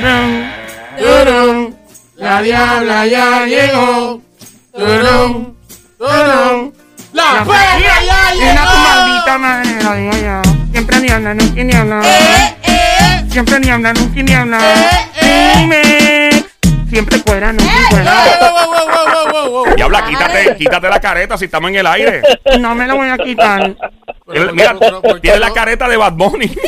Turum, turum, la diabla ya llegó. Turum, turum, la feria ya llegó. Tu maldita madre, lo digo yo. Siempre ni habla, nunca ni habla. Eh, eh, Siempre ni habla, nunca ni habla. Eh, eh. Dime. Siempre fuera, nunca eh, fuera. wow, wow, wow, wow, wow, wow. Diabla, quítate, quítate la careta si estamos en el aire. No me lo voy a quitar. Pero, Mira, pero, pero, tiene la careta de Bad Bunny.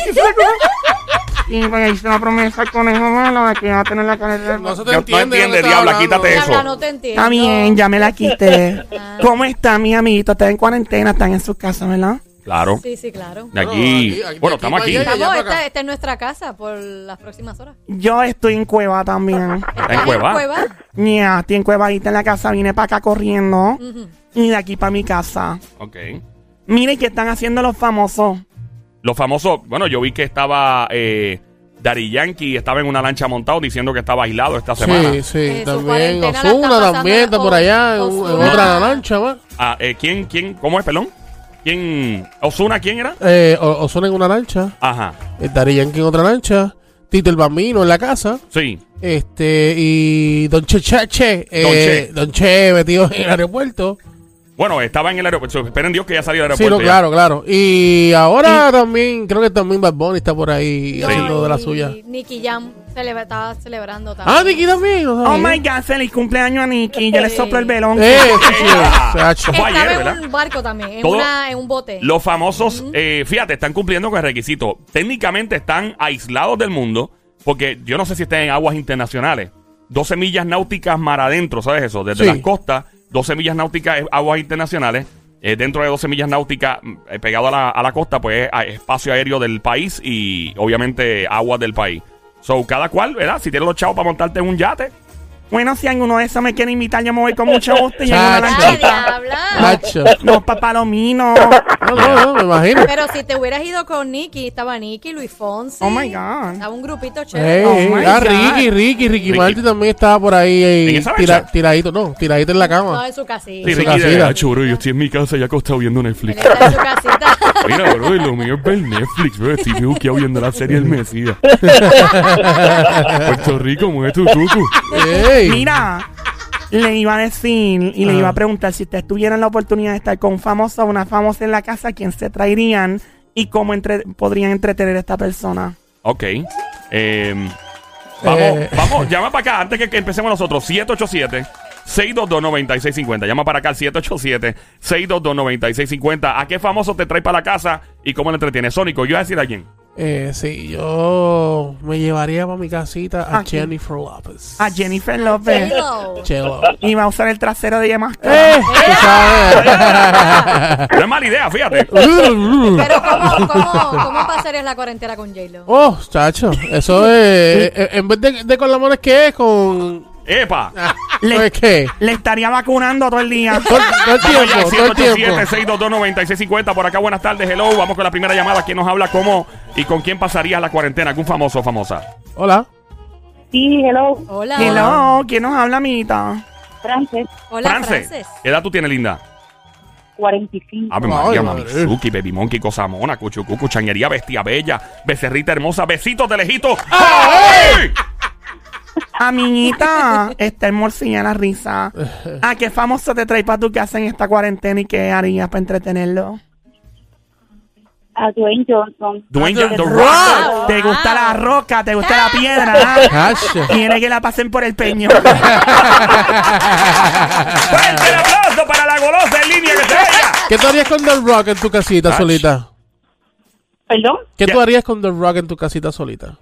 Y pues hice una promesa al conejo malo de que iba a tener la careta. No se No- te no entiende. entiende, lo que diabla, estás quítate eso. Diabla, no te entiendo. Está bien, ya me la quité. Ah. ¿Cómo están mis amiguitos? Están en cuarentena, están en sus casas, ¿verdad? Claro. Sí, sí, claro. De aquí. Bueno, aquí- aquí- Bueno, aquí estamos aquí. Estamos, esta, es nuestra casa por las próximas horas. Yo estoy en cueva también. ¿Está en Cueva? Ya, estoy en cuevadita en la casa, vine para acá corriendo. Y de aquí para mi casa. Ok. Miren qué están haciendo los famosos. Los famosos, bueno, yo vi que estaba eh, Daddy Yankee, estaba en una lancha montado diciendo que estaba aislado esta semana. Sí, sí, Eh, su también Osuna también está por allá en, otra lancha más. Ah, eh, ¿quién, quién, cómo es, perdón? ¿Quién? ¿Osuna quién era? Eh, O- Ozuna en una lancha, Ajá, eh, Daddy Yankee en otra lancha, Tito el Bambino en la casa, sí. este y Don Chechache, eh, Don Che. Don Che metido en el aeropuerto. Bueno, estaba en el aeropuerto. Esperen Dios que ya salió del Sí, aeropuerto. no, ya. claro, claro. Y ahora también, creo que también Bad Bunny está por ahí haciendo de la suya. Nicky Jam cele- estaba celebrando también. Ah, Nicky también. no Oh my god, feliz cumpleaños a Nicky. Yo le Sí. soplo el velón. Eh, sí, sí, ayer, Estaba ¿verdad? en un barco también, en, Todo- una, en un bote. Los famosos, eh, fíjate, están cumpliendo con el requisito. Técnicamente están aislados del mundo, porque yo no sé si están en aguas internacionales. 12 millas náuticas mar adentro, ¿sabes eso? Desde Sí. las costas, 12 millas náuticas es aguas internacionales. Eh, dentro de 12 millas náuticas, mm, eh, pegado a la, a la costa, pues es espacio aéreo del país y obviamente aguas del país. So, cada cual, ¿verdad? Si tienes los chavos para montarte en un yate, Bueno, si alguno de esos me quiere invitar, yo me voy con mucho gusto y en una Chacho. ¡Ah, lanchita. diabla! Chacho. No. No, no, no, me imagino. Pero si te hubieras ido con Nicky, estaba Nicky, Luis Fonsi. Oh my God. Estaba un grupito chévere. Oh ey, my ah, God. Ricky, Ricky, Ricky, Ricky. Martin también estaba por ahí, eh, tiradito, no, tiradito en la No, cama. en su casita. Sí, su Ricky de casita. "Ah, churro, yo estoy en mi casa ya acostado viendo Él Netflix. está en su casita. Mira, bro, y lo mío es ver Netflix, bro. Estoy buqueado viendo la serie El Mesías. Puerto Rico, mueve tu tutu. Ey. Mira, le iba a decir y le iba a preguntar si ustedes tuvieran la oportunidad de estar con un famoso o una famosa en la casa, ¿quién se traerían y cómo entre- podrían entretener a esta persona? Ok. Eh, vamos, Eh. vamos, llama para acá antes que, que empecemos nosotros. 787 622-9650. Llama para acá al 787-622-9650. ¿A qué famoso te trae para la casa y cómo le entretiene? Sónico, yo voy a decir a quién. Eh, sí, yo me llevaría para mi casita a ¿A quién? Jennifer Lopez. A Jennifer Lopez. Hello. Chelo. Iba a usar el trasero de ella Eh, tú sabes. No es mala idea, fíjate. Pero ¿cómo, cómo, cómo pasarías la cuarentena con J-Lo? Oh, chacho, eso es. eh, en vez de, de con la es que es con. ¡Epa! Ah, Le- ¿no es qué? Le estaría vacunando todo el día. Todo, todo el tiempo, todo el tiempo. 787-622-9650. Por acá, buenas tardes. Hello. Vamos con la primera llamada. ¿Quién nos habla? ¿Cómo y con quién pasaría la cuarentena? ¿Algún famoso o famosa? Hola. Sí, hello, Hola. Hello, ¿quién nos habla, amiguita? Frances, Hola, France. Frances. ¿Qué edad tú tienes, linda? 45. Ave Ay, María, madre. Mamizuki, Baby Monkey, Cosa Mona, Cuchucucu, Changuería, Bestia Bella, Becerrita Hermosa, Besitos de lejito. ¡Ay! Amiguita, está morcilla la risa. ¿A qué famoso te trae para tu casa en esta cuarentena y qué harías para entretenerlo? A Dwayne Johnson. Dwayne Ah, Johnson, The Rock. Rock. ¿Te gusta la roca? ¿Te gusta la piedra? Quiere que la pasen por el peño. Fuerte el aplauso para la golosa en línea que se vaya. ¿Qué tú harías con The Rock en tu casita Ach. solita? Perdón, ¿Qué tú harías con The Rock en tu casita solita?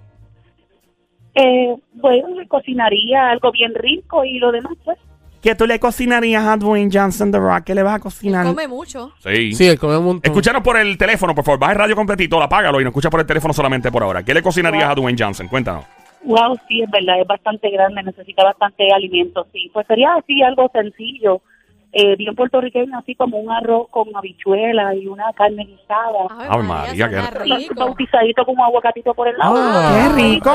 Eh, bueno, cocinaría algo bien rico y lo demás, pues. ¿Qué tú le cocinarías a Dwayne Johnson The Rock? ¿Qué le vas a cocinar? Come mucho. Sí. Sí, él come un montón. Escúchanos por el teléfono, por favor. Baja el radio completito, apágalo y nos escucha por el teléfono solamente por ahora. ¿Qué le cocinarías a Dwayne Johnson? Cuéntanos. Wow, sí, es verdad, es bastante grande, necesita bastante alimento, sí. Pues sería así algo sencillo, eh, bien puertorriqueño, así como un arroz con habichuela y una carne guisada. Ave María, qué- rico. Bautizadito con un aguacatito por el lado. Ah. ¡Qué rico!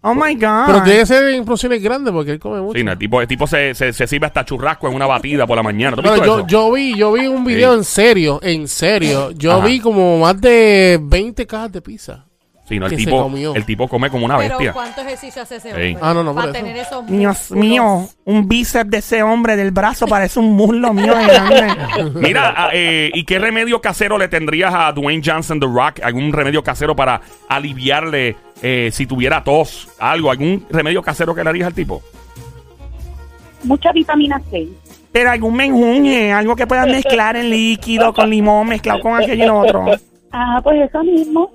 Oh my God. Pero tiene que ser en porciones grandes porque él come mucho. Sí, no, el tipo, el tipo se, se, se sirve hasta churrasco en una batida por la mañana. ¿Tú has Pero visto yo, eso? yo vi, yo vi un video Sí. en serio, en serio. Yo Ajá. vi como más de 20 cajas de pizza. Sí, no, el Que se tipo, comió. el tipo come como una Pero bestia. ¿cuánto ejercicio hace ese Sí. hombre? Ah, no, no, por Para eso. tener esos Dios músculos. mío, un bíceps de ese hombre del brazo parece un muslo mío de grande. Mira, ah, eh, ¿y qué remedio casero le tendrías a Dwayne Johnson The Rock? ¿Algún remedio casero para aliviarle eh, si tuviera tos? ¿Algo? ¿Algún remedio casero que le harías al tipo? Mucha vitamina C. Pero algún menjunje, algo que puedas mezclar en líquido con limón, mezclado con aquello y lo otro. Ah, pues eso mismo.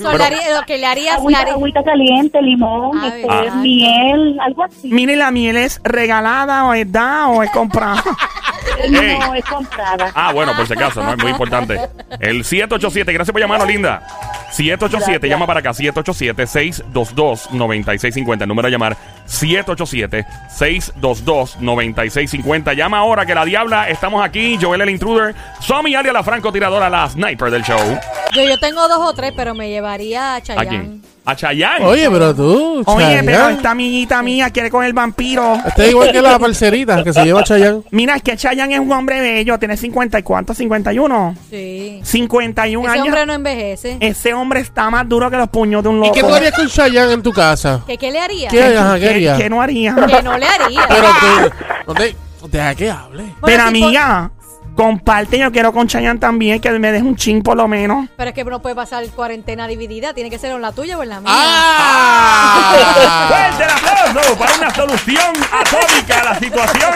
So, le haría- lo que le harías, le Agüita, haría- agüita caliente, limón, A este, ver. miel, algo así. Mire, la miel es regalada o es da o es comprada. No, es comprada. Ah, bueno, por si acaso, no es muy importante. El 787, gracias por llamarnos, linda. 787, llama para acá, 787-622-9650. El número a llamar, 787-622-9650. Llama ahora que la diabla, estamos aquí. Joel el intruder, Somi Alia, la francotiradora, la sniper del show. Yo, yo tengo dos o tres, pero me llevaría a ¿A Chayanne. quién? A Chayanne. Oye, pero tú, Oye, Chayanne. pero esta amiguita mía quiere con el vampiro. Este es igual que la parcerita que se lleva Chayanne. Mira, es que Chayanne es un hombre bello, tiene 50 y cuánto, 51. Sí. 51 Ese años. hombre no envejece. Ese hombre está más duro que los puños de un ¿Y loco. qué tú harías con Chayanne en tu casa? ¿Qué, ¿Qué le haría? ¿Qué, ajá, qué ¿Qué- harías? qué no haría? Que no le haría. Pero tú, no te, deja que hable. Bueno, Pero amiga, comparte, yo quiero con Chayanne también, que me deje un chin por lo menos. Pero es que no puede pasar cuarentena dividida. Tiene que ser en la tuya o en la mía. ¡Ah! Fuerte el aplauso para una solución atómica a la situación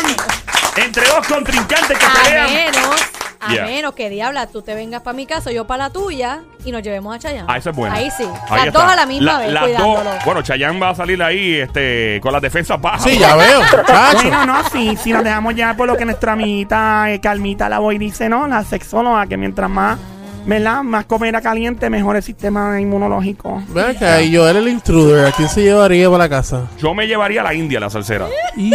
entre dos contrincantes que A pelean. menos, a Yeah. menos que diabla, tú te vengas para mi casa, yo para la tuya y nos llevemos a Chayanne. Ah, eso es bueno. Ahí sí. Ahí las está. dos a la misma La- vez, las cuidándolo. dos- bueno, Chayanne va a salir ahí este, con las defensas bajas. Sí, ya veo. Bueno, no, si, si nos dejamos llevar por lo que nuestra amiguita eh, Calmita la voy dice, ¿no? La sexóloga, que mientras más, ¿verdad? Más comida caliente, mejor el sistema inmunológico. Ven acá, y yo era el intruder. ¿A quién se llevaría para la casa? Yo me llevaría a la India, la salsera. Y...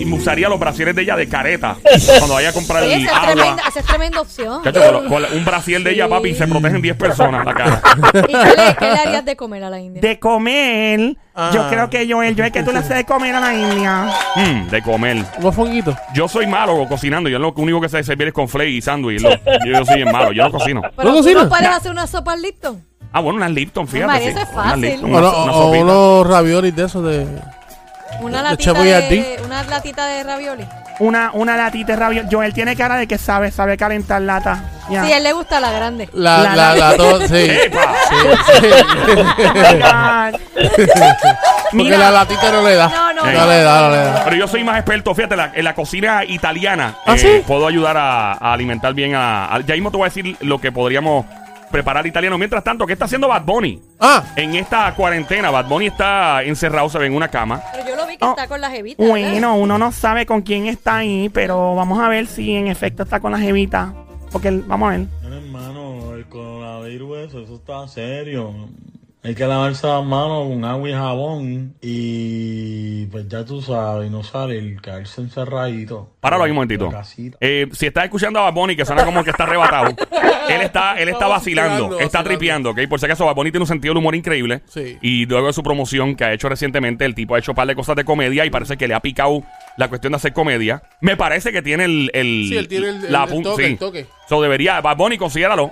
Y me usaría los brasieres de ella de careta. Cuando vaya a comprar Oye, el esa es, agua. tremenda, esa es tremenda opción. Chacho, con lo- con un brasier de ella, papi, y se protegen 10 personas la cara. ¿Y qué le, qué le harías de comer a la India? De comer, Ah. yo creo que Joel, Joel, que tú le haces de comer a la India. Mm, de comer. Unos fonguitos. Yo soy malo cocinando. Yo lo único que sé servir es con flake y sándwich. Yo, yo soy bien malo. Yo no cocino. Pero ¿No tú cocinas? no puedes hacer una sopa al Lipton. Ah, bueno, unas Lipton, fíjate. María, sí. eso es fácil. Lipton, O, una, no- una o unos raviolis de esos de... Una De latita de, una latita de ravioli. Una, una latita de rabio. Joel tiene cara de que sabe, sabe calentar lata. Ya. Sí, a él le gusta la grande. La, La- la, la, to- sí. Sí, sí. Porque Mira. la latita no le da. No, no. No le da, no le da. Pero yo soy más experto, fíjate, la- en la cocina italiana. ¿Ah, eh, sí? Puedo ayudar a, a alimentar bien a, a- Ya mismo te voy a decir lo que podríamos preparar italiano. Mientras tanto, ¿qué está haciendo Bad Bunny? Ah, En esta cuarentena, Bad Bunny está encerrado, se ve en una cama. Pero yo lo vi que Oh. está con la jevita. ¿verdad? Bueno, uno no sabe con quién está ahí, pero vamos a ver si en efecto está con la jevita. Porque el- vamos a ver. Mira, hermano, el coronavirus, eso, eso está serio. Hay que lavarse las manos con agua y jabón y pues ya tú sabes, no salir, caerse encerradito. Páralo ahí un momentito. Eh, si estás escuchando a Bad Bunny, que suena como que está arrebatado, él está, él está vacilando, vacilando, está vacilando. tripeando, ¿ok? Por si acaso, Bad Bunny tiene un sentido del humor increíble. Sí. Y luego de su promoción que ha hecho recientemente, el tipo ha hecho un par de cosas de comedia y parece que le ha picado la cuestión de hacer comedia. Me parece que tiene el... el Sí, él tiene el- la el- el toque, sí. el toque. So, debería, Bad Bunny, considéralo.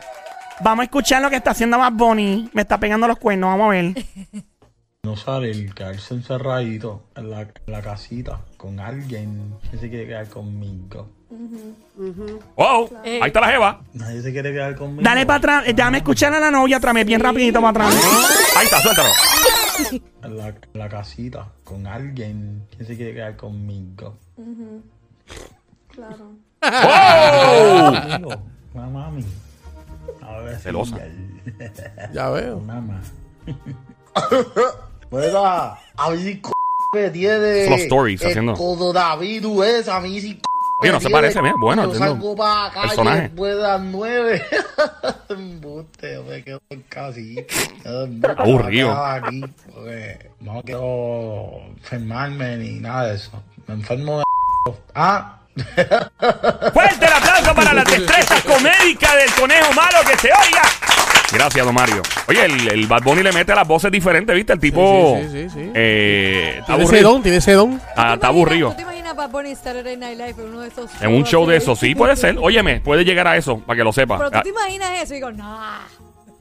Vamos a escuchar lo que está haciendo Bad Bunny. Me está pegando los cuernos, vamos a ver. No salir, caerse encerradito en la, en la casita con alguien que se quiere quedar conmigo. Wow, ahí está la jeva. Nadie se quiere quedar conmigo. Dale para atrás, eh, déjame escuchar a la novia otra vez, bien rapidito para atrás. Ahí está, suéltalo. En la, en la casita con alguien que se quiere quedar conmigo. ¡Wow! Conmigo, una mami. A ver, Celosa. ya veo. Mamá. Mira, a mí sí c que tiene. Los stories el haciendo. coronavirus es, a mí sí c Oye, no se parece, mira, bueno, Yo salgo para la calle Personaje. después de las nueve. Embuste, me quedo en casita. Aburrido. Me quedo aquí, porque no quiero enfermarme ni nada de eso. Me enfermo de. Ah. Fuerte el aplauso para las destrezas comédicas del conejo malo que se oiga. Gracias, don Mario. Oye, el, el Bad Bunny le mete las voces diferentes, ¿viste? El tipo. Sí, sí, sí, sí. eh, está Tiene ese aburrido. don, tiene ese don. Ah, ¿Tú te está aburrido. ¿Tú te imaginas Bad Bunny en Saturday Night Live en uno de esos En un show de así? eso, sí, puede ser. Óyeme, puede llegar a eso, para que lo sepa. Pero tú Ah, te imaginas eso y digo, no.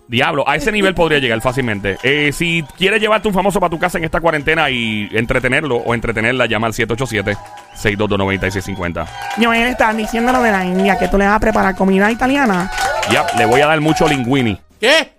Diablo, a ese nivel podría llegar fácilmente. Eh, si quieres llevarte un famoso para tu casa en esta cuarentena y entretenerlo o entretenerla, llama al 787-622-9650. Joel está diciendo lo de la India, que tú le vas a preparar comida italiana. Ya, le voy a dar mucho linguini. ¿Qué?